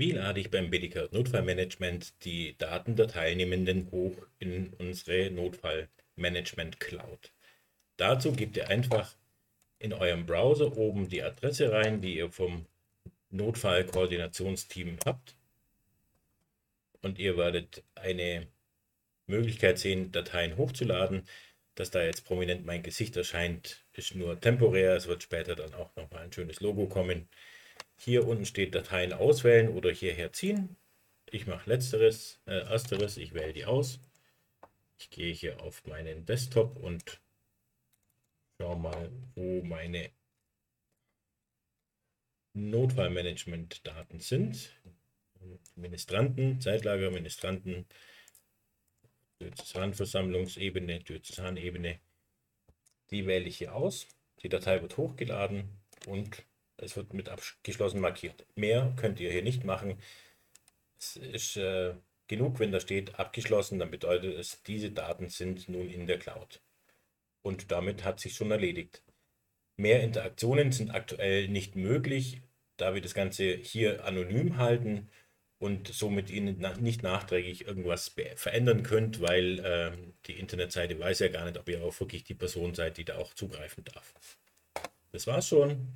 Wie lade ich beim BDK Notfallmanagement die Daten der Teilnehmenden hoch in unsere Notfallmanagement Cloud? Dazu gebt ihr einfach in eurem Browser oben die Adresse rein, die ihr vom Notfallkoordinationsteam habt. Und ihr werdet eine Möglichkeit sehen, Dateien hochzuladen. Dass da jetzt prominent mein Gesicht erscheint, ist nur temporär. Es wird später dann auch nochmal ein schönes Logo kommen. Hier unten steht Dateien auswählen oder hierher ziehen. Ich mache letzteres, äh, ersteres, ich wähle die aus. Ich gehe hier auf meinen Desktop und schaue mal, wo meine Notfallmanagement-Daten sind. Ministranten, Zeitlager, Ministranten, Diözesanversammlungsebene, Diözesanebene. Die wähle ich hier aus. Die Datei wird hochgeladen und es wird mit abgeschlossen markiert. Mehr könnt ihr hier nicht machen. Es ist äh, genug, wenn da steht abgeschlossen, dann bedeutet es, diese Daten sind nun in der Cloud. Und damit hat sich schon erledigt. Mehr Interaktionen sind aktuell nicht möglich, da wir das Ganze hier anonym halten und somit Ihnen nicht nachträglich irgendwas verändern könnt, weil äh, die Internetseite weiß ja gar nicht, ob ihr auch wirklich die Person seid, die da auch zugreifen darf. Das war's schon.